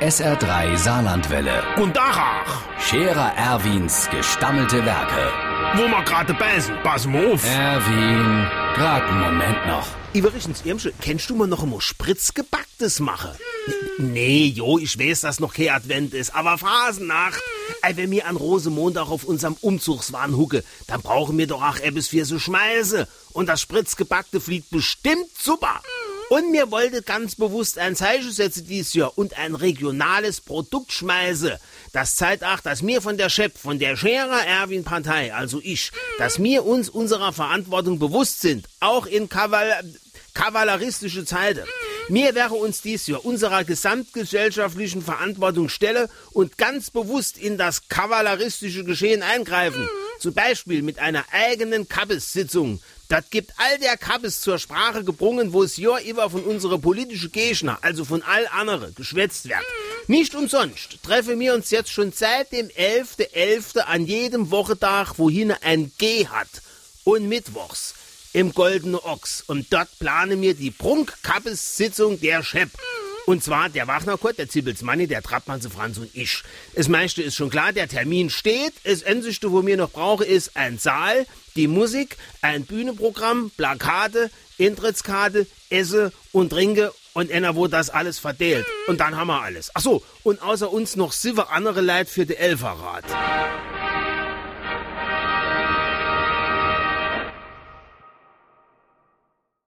SR3 Saarlandwelle. Und Dachach, Scherer Erwins gestammelte Werke. wo wir gerade beißen, pass mal auf. Erwin, grad einen Moment noch. Iverichens Irmsche, kennst du mal noch einmal Spritzgebacktes machen? N- Nee, jo, ich weiß, dass noch kein Advent ist, aber Phasennacht. Ey, wenn wir an Rosemontag auf unserem Umzugswahn hucke, dann brauchen wir doch auch etwas für so Schmeiße. Und das Spritzgebackte fliegt bestimmt super. Und mir wollte ganz bewusst ein Zeichen setzen dies Jahr und ein regionales Produkt schmeiße. Das zeigt auch, dass mir von der Chef, von der Scherer Erwin Partei, also ich, dass wir uns unserer Verantwortung bewusst sind, auch in Kaval kavalleristische Zeiten. Mir wäre uns dies Jahr unserer gesamtgesellschaftlichen Verantwortung stelle und ganz bewusst in das kavalleristische Geschehen eingreifen. Zum Beispiel mit einer eigenen Kappes-Sitzung. Das gibt all der Kappes zur Sprache gebrungen, wo es ja immer von unsere politische Gegner, also von all andere, geschwätzt wird. Nicht umsonst treffen wir uns jetzt schon seit dem 11.11. an jedem Wochentag, wohin ein G hat. Und mittwochs im Goldene Ochs. Und dort planen wir die Prunkkappes-Sitzung der Chef. Und zwar der Wachnerkurt, der Zibbelsmanni, der Trappmann, Franz und ich. Das meiste ist schon klar, der Termin steht. Das Einzige, wo wir noch brauchen, ist ein Saal, die Musik, ein Bühnenprogramm, Plakate, Intrittskarte, Esse und Trinke und einer, wo das alles verteilt. Und dann haben wir alles. Ach so, und außer uns noch sieben andere Leute für die Elferrat.